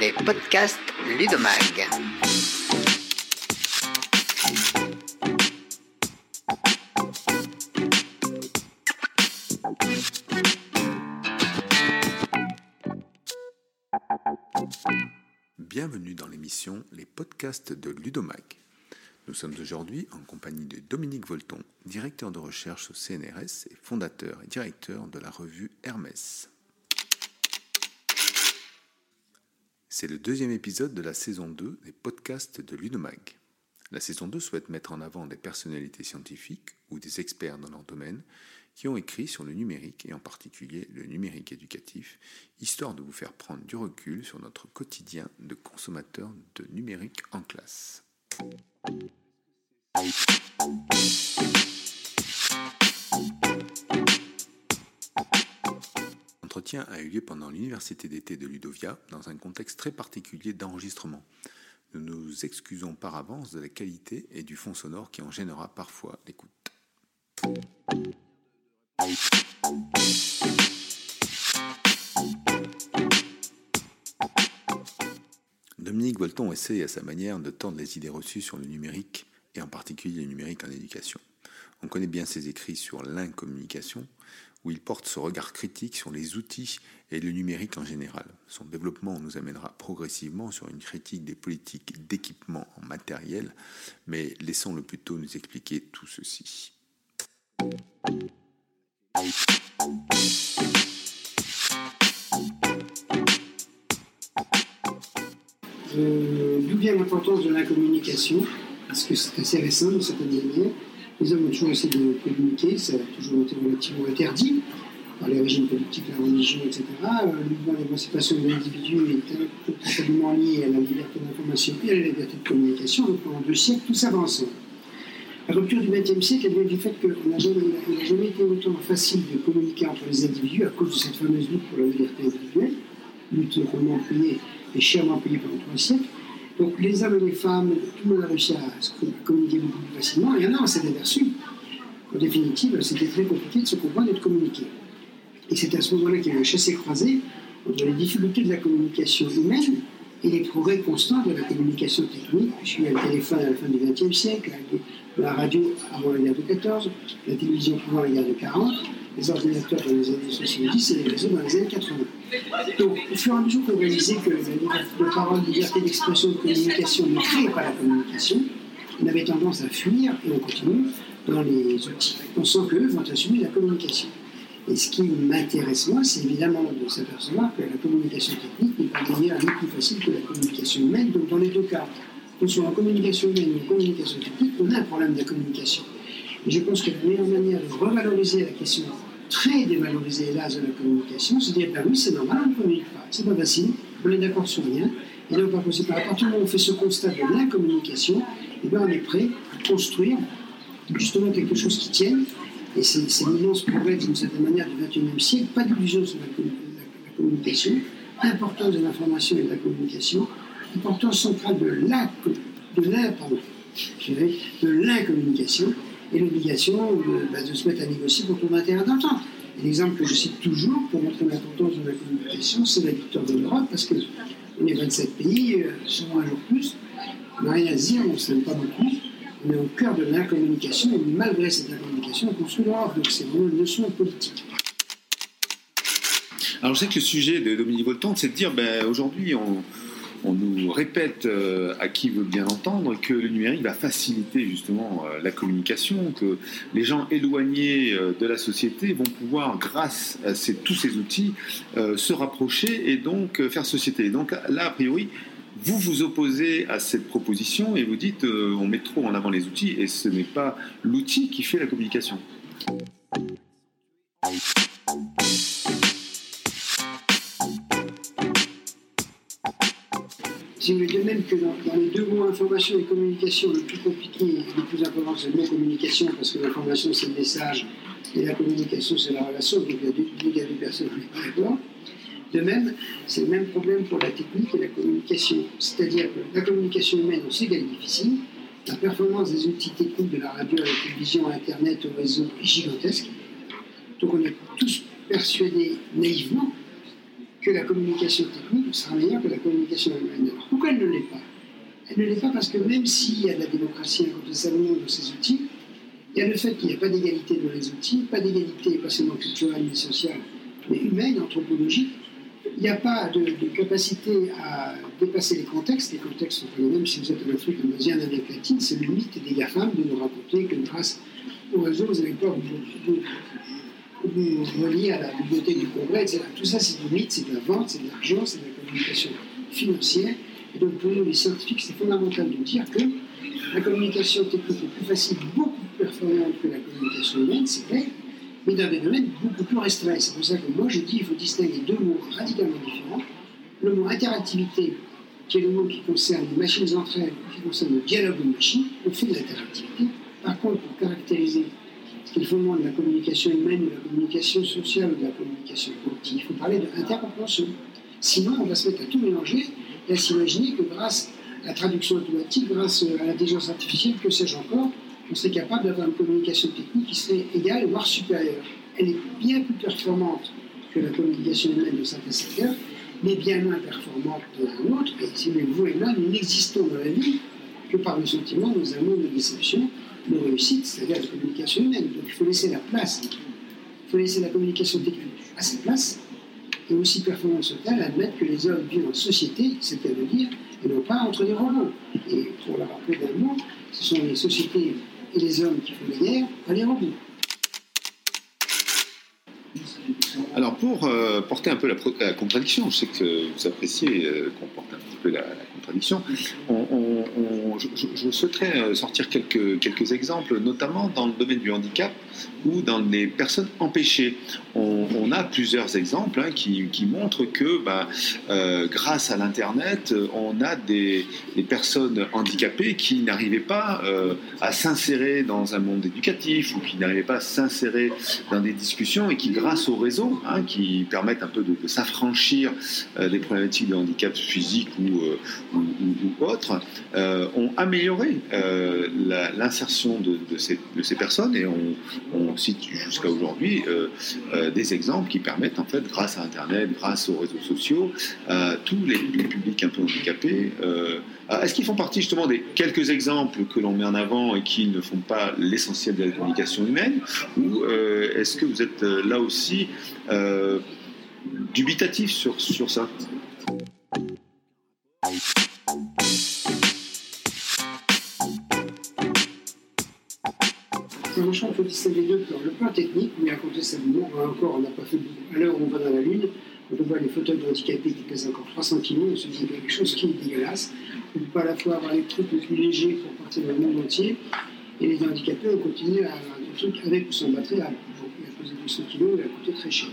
les podcasts Ludomag. Bienvenue dans l'émission Les podcasts de Ludomag. Nous sommes aujourd'hui en compagnie de Dominique Volton, directeur de recherche au CNRS et fondateur et directeur de la revue Hermès. C'est le deuxième épisode de la saison 2 des podcasts de Ludomag. La saison 2 souhaite mettre en avant des personnalités scientifiques ou des experts dans leur domaine qui ont écrit sur le numérique et en particulier le numérique éducatif, histoire de vous faire prendre du recul sur notre quotidien de consommateur de numérique en classe. A eu lieu pendant l'université d'été de Ludovia dans un contexte très particulier d'enregistrement. Nous nous excusons par avance de la qualité et du fond sonore qui en gênera parfois l'écoute. Dominique Volton essaie à sa manière de tendre les idées reçues sur le numérique et en particulier le numérique en éducation. On connaît bien ses écrits sur l'incommunication, où il porte ce regard critique sur les outils et le numérique en général. Son développement nous amènera progressivement sur une critique des politiques d'équipement en matériel, mais laissons-le plutôt nous expliquer tout ceci. Euh, D'où vient l'importance de la communication Parce que c'est assez récent dans certaines années. Les hommes ont toujours essayé de communiquer, ça a toujours été relativement interdit par les régimes politiques, la religion, etc. Euh, le mouvement d'émancipation de l'individu est totalement lié à la liberté d'information et à la liberté de communication. Donc pendant deux siècles, tout ensemble. La rupture du XXe siècle, elle vient du fait qu'il n'a jamais, été autant facile de communiquer entre les individus à cause de cette fameuse lutte pour la liberté individuelle, lutte vraiment payée et chèrement payée pendant trois siècles. Donc les hommes et les femmes, tout le monde a réussi à communiquer beaucoup plus facilement. Et un an, s'est aperçu qu'en définitive, c'était très compliqué de se comprendre et de communiquer. Et c'est à ce moment-là qu'il y a eu un chassé-croisé entre les difficultés de la communication humaine et les progrès constants de la communication technique. Il y a le téléphone à la fin du XXe siècle, la radio avant la guerre de 14, la télévision avant la guerre de 40, les ordinateurs dans les années 70 et les réseaux dans les années 80. Donc, au fur et à mesure qu'on réalisait que la de la liberté d'expression, de communication ne crée pas la communication, on avait tendance à fuir, et on continue, dans les outils. On sent qu'eux vont assumer la communication. Et ce qui m'intéresse, moi, c'est évidemment de s'apercevoir que la communication technique n'est pas d'ailleurs plus facile que la communication humaine. Donc, dans les deux cas, que ce soit en communication humaine ou en communication technique, on a un problème de communication. Et je pense que la meilleure manière de revaloriser la question très dévalorisée, hélas, de la communication, de dire, ben oui, c'est normal, on ne communique pas, c'est pas facile, on est d'accord sur rien, et donc, par conséquent, à partir du moment on fait ce constat de l'incommunication, eh ben, on est prêt à construire justement quelque chose qui tienne, et c'est l'immense progrès, d'une certaine manière, du XXIe siècle, pas d'illusion sur la, la, la communication, importance de l'information et de la communication, importance centrale de la, de la, l'incommunication, et l'obligation de, bah, de, se mettre à négocier pour trouver un terrain d'entente. L'exemple que je cite toujours pour montrer l'importance de la communication, c'est la victoire de l'Europe, parce qu'on est 27 pays, euh, souvent un jour plus, on rien à se dire, on ne s'aime pas beaucoup, on est au cœur de l'incommunication, et malgré cette incommunication, on construit l'Europe, donc c'est une leçon politique. Alors je sais que le sujet de Dominique Volton, c'est de dire, ben, aujourd'hui, on, on nous répète euh, à qui veut bien entendre que le numérique va faciliter justement euh, la communication, que les gens éloignés euh, de la société vont pouvoir, grâce à tous ces outils, se rapprocher et donc faire société. Donc là, a priori, vous vous opposez à cette proposition et vous dites on met trop en avant les outils et ce n'est pas l'outil qui fait la communication. Si vous de même que dans, les deux mots information et communication, le plus compliqué et le plus important, c'est le mot communication, parce que l'information, c'est le message, et la communication, c'est la relation, donc il y a deux, personnes, pas d'accord. De même, c'est le même problème pour la technique et la communication. C'est-à-dire que la communication humaine, on sait qu'elle est difficile. La performance des outils techniques de la radio, la télévision, Internet, au réseau est gigantesque. Donc on est tous persuadés naïvement que la communication technique sera meilleure que la communication humaine. Pourquoi elle ne l'est pas? Elle ne l'est pas parce que même s'il y a de la démocratie incontestablement dans ces outils, il y a le fait qu'il n'y a pas d'égalité dans les outils, pas d'égalité pas seulement culturelle mais sociale, mais humaine, anthropologique. Il n'y a pas de, capacité à dépasser les contextes. Les contextes sont les mêmes si vous êtes en Afrique, en Asie, en Amérique latine. C'est le mythe des GAFAM de nous raconter que grâce au réseau, vous n'avez pas vous, vous relier à la bibliothèque du Congrès, etc. Tout ça, c'est du mythe, c'est de la vente, c'est de l'argent, c'est de la communication financière. Et donc, pour nous, les scientifiques, c'est fondamental de dire que la communication technique est plus facile, beaucoup plus performante que la communication humaine, c'est vrai, mais dans des domaines beaucoup plus restreints. C'est pour ça que moi, je dis qu'il faut distinguer deux mots radicalement différents. Le mot interactivité, qui est le mot qui concerne les machines entre elles, qui concerne le dialogue de machines, on fait de l'interactivité. Par contre, pour caractériser ce qui est le fondement de la communication humaine, de la communication sociale, ou de la communication politique, il faut parler d'intercompréhension. Sinon, on va se mettre à tout mélanger et à s'imaginer que grâce à la traduction automatique, grâce à l'intelligence artificielle, que sais-je encore, on serait capable d'avoir une communication technique qui serait égale, voire supérieure. Elle est bien plus performante que la communication humaine de certains secteurs, mais bien moins performante d'un autre. Et si vous et moi, nous n'existons dans la vie que par le sentiment, nos amours, nos déceptions, nos réussites, c'est-à-dire la communication humaine. Donc il faut laisser la place, il faut laisser la communication technique à sa place, et aussi performante soit-elle, admettre que les hommes vivent en société, c'est-à-dire, et non pas entre des robots. Et pour la rappeler d'un mot, ce sont les sociétés et les hommes qui font la guerre, pas les robots. Alors pour euh, porter un peu la, contradiction, je sais que vous appréciez euh, qu'on porte un petit peu la, contradiction, je, souhaiterais euh, sortir quelques, quelques exemples, notamment dans le domaine du handicap ou dans les personnes empêchées. On, a plusieurs exemples hein, qui, montrent que bah, grâce à l'Internet, on a des, des, personnes handicapées qui n'arrivaient pas à s'insérer dans un monde éducatif ou qui n'arrivaient pas à s'insérer dans des discussions et qui grâce au réseau, hein, qui permettent un peu de, s'affranchir euh, des problématiques de handicap physique ou, euh, autres, euh, ont amélioré l'insertion de, ces, de, ces, personnes et on, cite jusqu'à aujourd'hui des exemples qui permettent en fait, grâce à Internet, grâce aux réseaux sociaux, tous les, publics un peu handicapés. Est-ce qu'ils font partie justement des quelques exemples que l'on met en avant et qui ne font pas l'essentiel de la communication humaine Ou est-ce que vous êtes là aussi euh, dubitatif sur, sur ça? Franchement, il faut distinguer deux plans. Le plan technique, mais incontestablement, encore, on n'a pas fait beaucoup. À l'heure on va dans la Lune, on voit les fauteuils handicapés qui pèsent encore 300 kg, on se dit quelque chose qui est dégueulasse. On ne peut pas à la fois avoir les trucs les plus légers pour partir dans le monde entier, et les handicapés, on continue à avoir des trucs avec ou sans batterie à pesé 200 kg, il a coûté très cher.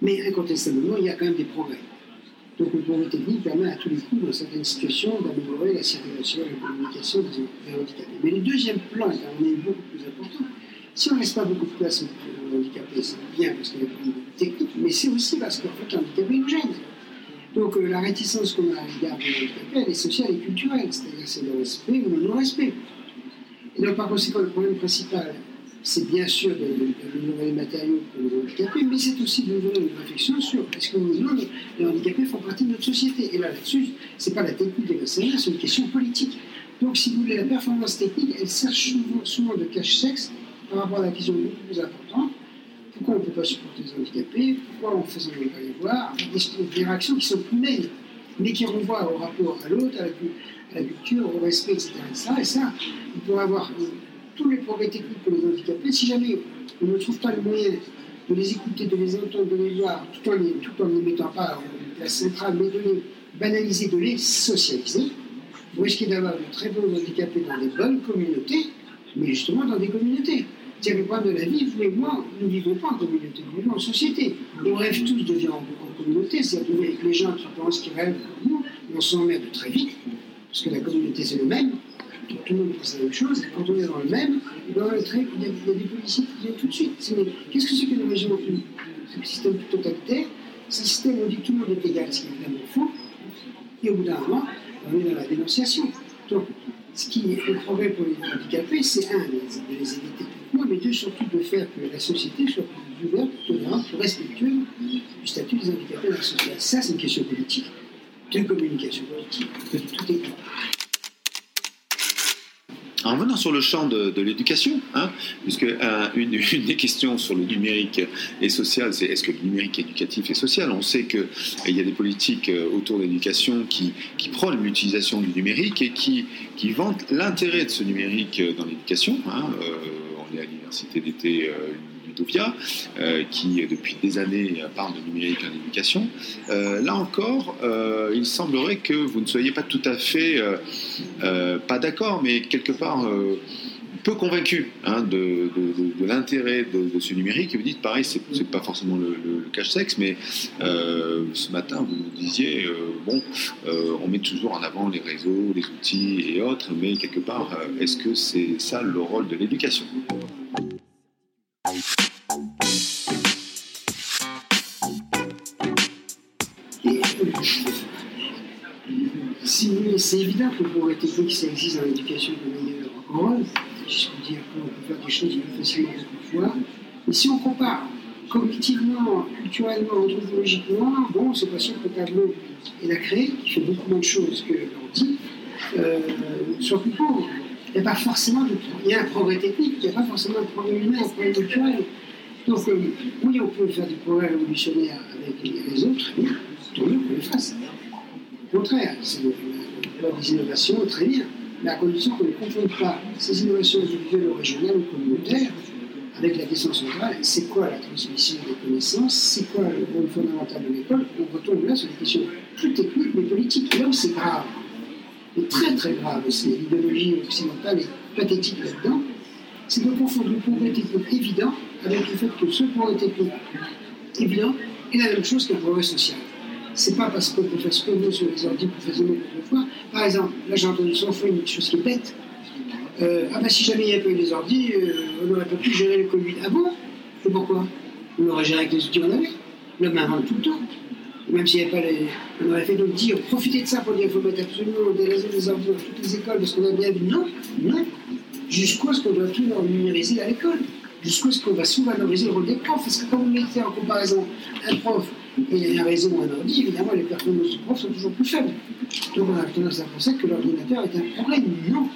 Mais incontestablement, il y a quand même des progrès. Donc le progrès technique permet à tous les coups, dans certaines situations, d'améliorer la circulation et la communication des, handicapés. Mais le deuxième plan est beaucoup plus important. Si on ne laisse pas beaucoup de place handicapés, c'est bien parce qu'il y a pas de technique, mais c'est aussi parce qu'en fait, l'handicapé nous gêne. Donc euh, la réticence qu'on a à l'égard des handicapés, elle est sociale et culturelle, c'est-à-dire c'est le respect ou le non-respect. Et donc par conséquent, le problème principal, c'est bien sûr de, de, les matériaux pour les handicapés, mais c'est aussi de nouvelles une réflexion sur est-ce que nous, les handicapés font partie de notre société. Et là, là-dessus, ce n'est pas la technique des vaccins, c'est une question politique. Donc, si vous voulez, la performance technique, elle sert souvent, souvent de cache-sexe par rapport à la question plus importante. Pourquoi on ne peut pas supporter les handicapés Pourquoi on ne pas les voir des, réactions qui sont plus humaines, mais qui renvoient au rapport à l'autre, à, la culture, au respect, etc. Et ça, il pourrait avoir tous les progrès techniques pour les handicapés, si jamais on ne trouve pas le moyen de les écouter, de les entendre, de les voir, tout en, les, tout en ne les mettant pas en place centrale, mais de les banaliser, de les socialiser, vous risquez d'avoir de très bons handicapés dans des bonnes communautés, mais justement dans des communautés. C'est le problème de la vie, vous et moi, nous ne vivons pas en communauté, nous vivons en société. On rêve tous de vivre en, communauté, c'est-à-dire avec les gens qui pensent qu'ils rêvent comme nous, on s'emmerde très vite, parce que la communauté c'est le même, tout le monde pense la même chose, et quand on est dans le même, il y, a, des policiers qui viennent tout de suite. Qu'est-ce que c'est que le régime C'est un système totalitaire. C'est un système où on dit que tout le monde est égal, ce qui est évidemment faux. Et au bout d'un moment, on est dans la dénonciation. Donc, ce qui est le progrès pour les handicapés, c'est un, de les éviter techniquement, mais deux, surtout de faire que la société soit plus ouverte, tolérante, plus respectueuse du statut des handicapés dans la société. Ça, c'est une question politique, de communication politique, que tout est en venant sur le champ de, l'éducation, hein, puisque une, des questions sur le numérique et social, c'est est-ce que le numérique éducatif et social? On sait qu'il y a des politiques euh, autour de l'éducation qui, qui prônent l'utilisation du numérique et qui, qui vantent l'intérêt de ce numérique dans l'éducation. Hein, euh, on est à l'université d'été euh, euh, qui depuis des années parle de numérique en éducation. Euh, là encore, il semblerait que vous ne soyez pas tout à fait, pas d'accord, mais quelque part peu convaincu hein, de, l'intérêt de, ce numérique. Et vous dites, pareil, c'est n'est pas forcément le, cache-sexe, mais ce matin, vous nous disiez, bon, on met toujours en avant les réseaux, les outils et autres, mais quelque part, est-ce que c'est ça le rôle de l'éducation? C'est évident que le progrès technique, ça existe dans l'éducation de manière rôle. Je peux dire qu'on peut faire des choses plus facilement qu'autrefois. Mais si on compare cognitivement, culturellement, anthropologiquement, bon, c'est pas sûr que le tableau il a créé, qui fait beaucoup moins de choses que l'ordi, euh, soit plus pauvre. Il pas forcément il y a un progrès technique, il n'y a pas forcément de progrès humain, un progrès culturel. Donc, euh, oui, on peut faire du progrès révolutionnaire avec les autres, mais tant mieux qu'on le fasse. Au contraire, c'est des innovations, très bien, mais à condition qu'on ne confonde pas ces innovations individuelles ou régionales ou communautaires avec la question centrale, c'est quoi la transmission des connaissances, c'est quoi le rôle fondamental de l'école, on retombe là sur des questions plus techniques mais politiques. Là où c'est grave, et très très grave, c'est l'idéologie occidentale est pathétique là-dedans, c'est de confondre le progrès technique évident avec le fait que ce progrès technique évident est la même chose qu'un progrès social c'est pas parce qu'on peut faire ce qu'on veut sur les ordi pour faire fois. Par exemple, là j'ai entendu son fois une chose qui est bête. Euh, ah bah si jamais il n'y avait pas eu les ordi, euh, on n'aurait pas pu gérer le Covid. Ah bon? Et pourquoi? On l'aurait géré avec les outils qu'on avait. L'homme invente tout le temps. Même s'il n'y avait pas les. On aurait fait d'autres dire, profitez de ça pour dire qu'il faut mettre absolument des réseaux des ordi dans toutes les écoles parce qu'on a bien vu. Non, non. Jusqu'où est-ce qu'on doit tout numériser à l'école? Jusqu'où est-ce qu'on va sous-valoriser le rôle des profs Parce que quand vous mettez en comparaison un prof et a raison un ordi, évidemment, les performances du prof sont toujours plus faibles. Donc on a tendance à penser que l'ordinateur est un problème. Non.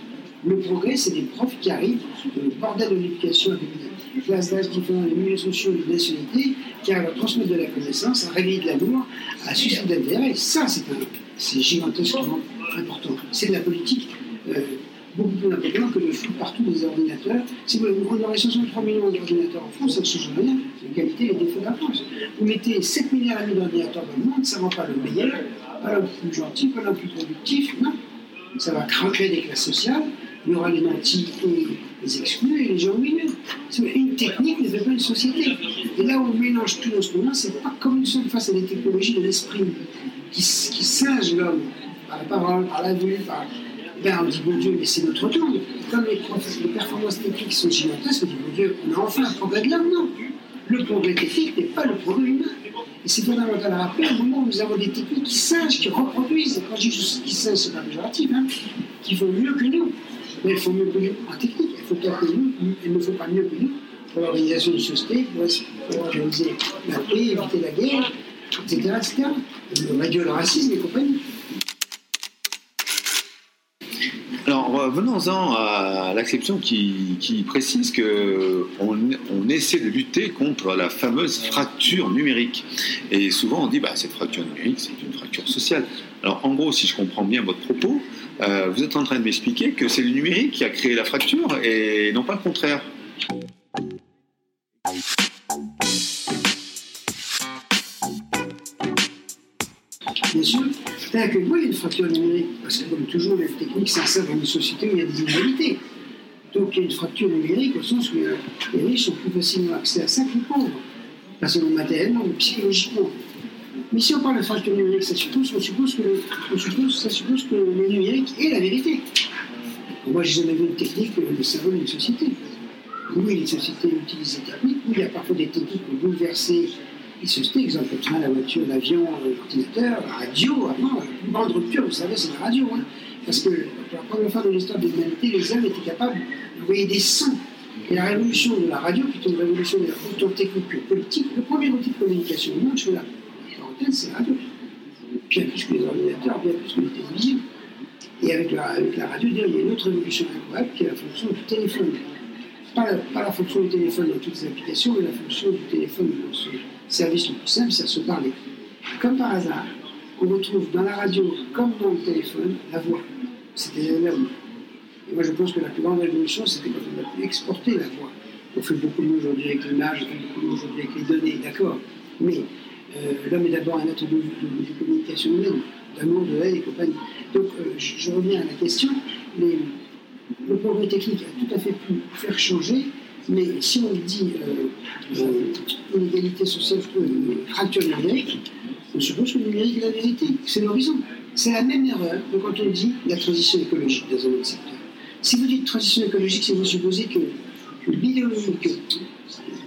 Le progrès, c'est des profs qui arrivent le bordel de l'éducation avec des classes d'âge différentes, des milieux sociaux, des nationalités, qui arrivent à transmettre de la connaissance, à réveiller de l'amour, à susciter de l'intérêt. Ça, c'est gigantesquement important. C'est de la politique. Euh, beaucoup plus important que de foutre partout des ordinateurs. Si vous, on aurait 63 millions d'ordinateurs en France, ça ne change rien. Et les défauts de la France. Vous mettez 7 milliards d'ordinateurs dans le monde, ça ne rend pas le meilleur, pas le plus gentil, pas le plus productif, non. Ça va craquer des classes sociales, il y aura les nantis et les exclus et les gens milieu. Une technique ne fait pas une société. Et là où on mélange tout en ce moment, c'est pas comme une seule face à des technologies de l'esprit qui, qui l'homme par la parole, par la vue, par ben, on dit, bon Dieu, mais c'est notre tour. Comme les, performances techniques sont gigantesques, on dit, bon Dieu, on a enfin un progrès de l'homme. Non. Le progrès technique n'est pas le progrès humain. Et c'est fondamental à rappeler, au moment où nous avons des techniques qui singent, qui reproduisent, et quand je dis qui singent, c'est pas péjoratif, hein, qui font mieux que nous. Mais elles font mieux que nous en technique. Il faut pas que nous, elles ne font pas mieux que nous pour l'organisation d'une société, pour, organiser la paix, éviter la guerre, etc. etc. réduire le racisme et compagnie. Alors, venons-en à l'acception qui, précise qu'on on essaie de lutter contre la fameuse fracture numérique. Et souvent, on dit, bah, cette fracture numérique, c'est une fracture sociale. Alors, en gros, si je comprends bien votre propos, euh, vous êtes en train de m'expliquer que c'est le numérique qui a créé la fracture et non pas le contraire. C'est-à-dire que a une fracture numérique, parce que comme toujours, les techniques s'insèrent dans une société où il y a des inégalités. Donc il y a une fracture numérique au sens où euh, les riches ont plus facilement accès à ça que les pauvres, pas seulement matériellement, mais psychologiquement. Mais si on parle de fracture numérique, ça suppose, on suppose que, on suppose, ça suppose que le numérique est la vérité. Moi, j'ai jamais vu une technique de cerveau d'une société. Oui, les sociétés utilisent des techniques, oui, il y a parfois des techniques pour bouleverser et sociétés, exemple le train, la voiture, l'avion, l'ordinateur, la radio. Avant, la grande rupture, vous savez, c'est la radio. Hein. parce que pour la première fois dans l'histoire de l'humanité, les hommes étaient capables d'envoyer des sons Et la révolution de la radio, est une révolution autant technique que politique, le premier outil de communication du monde, je la c'est la radio. Bien plus que les ordinateurs, bien plus que les télévisions. Et avec la, avec la radio, il y a une autre révolution incroyable qui est la fonction du téléphone. Pas, la fonction du téléphone dans toutes les applications, mais la fonction du téléphone dans ce service le plus simple, c'est à se parler. Comme par hasard, on retrouve dans la radio, comme dans le téléphone, la voix. C'était énorme. Et moi, je pense que la plus grande révolution, c'était quand on a pu exporter la voix. On fait beaucoup mieux aujourd'hui avec l'image, on fait beaucoup mieux aujourd'hui avec les données, d'accord. Mais euh, l'homme est d'abord un être de, de, communication humaine, d'amour, de haine et compagnie. Donc, euh, je, reviens à la question. Le progrès technique a tout à fait pu faire changer, mais si on dit euh, euh, inégalité sociale, euh, fracture numérique, on suppose que le numérique est la vérité, c'est l'horizon. C'est la même erreur que quand on dit la transition écologique dans un autre secteur. Si vous dites transition écologique, c'est vous supposez que,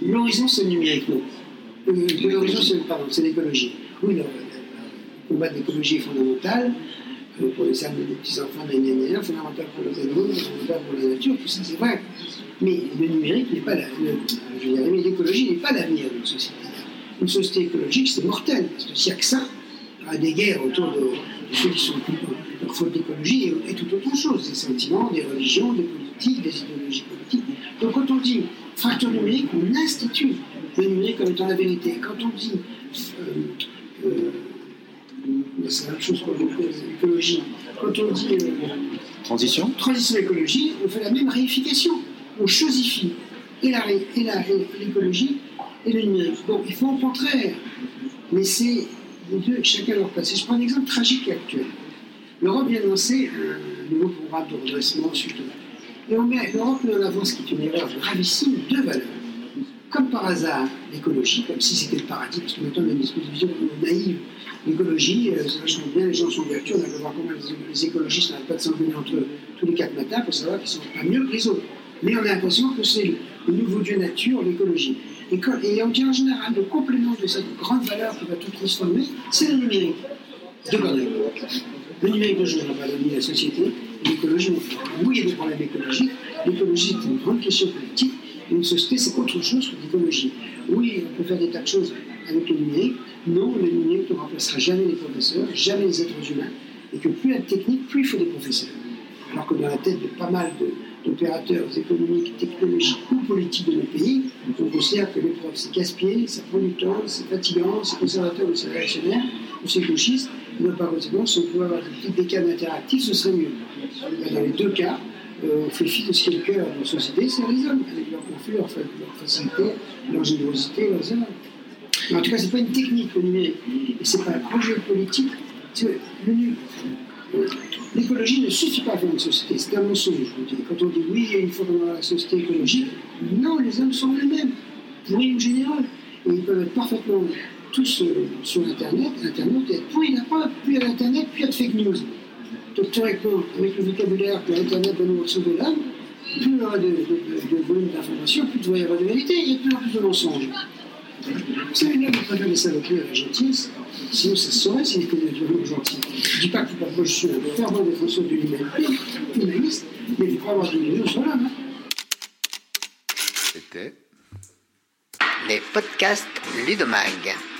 l'horizon c'est le numérique, non. Euh, l'horizon c'est l'écologie. Oui, le, le, combat de l'écologie est fondamental euh, pour les âmes des petits-enfants, des fondamental pour les animaux, fondamental pour la nature, tout ça c'est vrai. Mais le numérique n'est pas veux dire, l'écologie n'est pas l'avenir d'une société. Une société écologique, c'est mortel, parce que s'il n'y a que ça, il y des guerres autour de, de ceux qui sont leur faute d'écologie et, et, tout autre chose, des sentiments, des religions, des politiques, des idéologies politiques. Donc quand on dit fracture numérique, on institue le numérique comme étant la vérité. Quand on dit euh, euh, c'est la même chose pour l'écologie. Quand on dit euh, transition, transition écologie, on fait la même réification. On chosifie et l'écologie et le numérique. Donc il faut au contraire laisser les deux chacun leur place. Et je prends un exemple tragique et actuel. L'Europe vient de lancer un nouveau programme de redressement suite Et on met l'Europe met en avant ce qui est une erreur gravissime, deux valeurs. Comme par hasard, l'écologie, comme si c'était le paradis, parce que maintenant on a une espèce de vision naïve. L'écologie, euh, ça vachement bien, les gens sont vertueux, on a voir comment les, écologistes n'arrêtent pas de s'engueuler entre eux tous les quatre matins pour savoir qu'ils sont pas mieux que les autres. Mais on a l'impression que c'est le, nouveau dieu nature, l'écologie. Et, quand, et, on dit en général, le complément de cette grande valeur qui va tout transformer, c'est le numérique. Deux conneries. Le numérique ne changera pas de la société, l'écologie. Oui, il y a des problèmes écologiques. L'écologie est une grande question politique. Une société, c'est autre chose que l'écologie. Oui, on peut faire des tas de choses avec le numérique. Non, le numérique ne remplacera jamais les professeurs, jamais les êtres humains. Et que plus il y a de technique, plus il faut des professeurs. Alors que dans la tête de pas mal d'opérateurs économiques, technologiques ou politiques de nos pays, on considère que les profs, c'est casse-pied, ça prend du temps, c'est fatigant, c'est conservateur ou c'est réactionnaire, ou c'est gauchiste. Donc, par conséquent, si on pouvait avoir des, des cadres interactifs, ce serait mieux. Dans les deux cas, euh, on fait fi de ce qui est le cœur de la société, c'est les hommes, avec leur conflit, leur, leur facilité, leur générosité, leurs erreurs. Mais en tout cas, ce n'est pas une technique, le numérique. Et ce n'est pas un projet politique. L'écologie ne suffit pas à faire une société, c'est un mensonge. Je. Quand on dit oui, il faut dans la société écologique, non, les hommes sont les mêmes, pourris ou généraux. Et ils peuvent être parfaitement tous euh, sur Internet, Internet et être pourris d'apprendre, plus il y a l'Internet, y a de fake news. Donc théoriquement, avec le vocabulaire que l'Internet va nous sauver l'âme, plus il y aura de, de, de, de volume d'informations, plus il va y avoir de vérité, de plus en plus de mensonges. Savez, là, vous préférez les saloperies à la gentillesse, sinon ça se saurait s'il était naturellement gentil. Je ne dis pas que moi je suis un fervent défenseur de l'humanité, humaniste, mais il faut avoir des millions sur l'âme. C'était les podcasts Ludomag.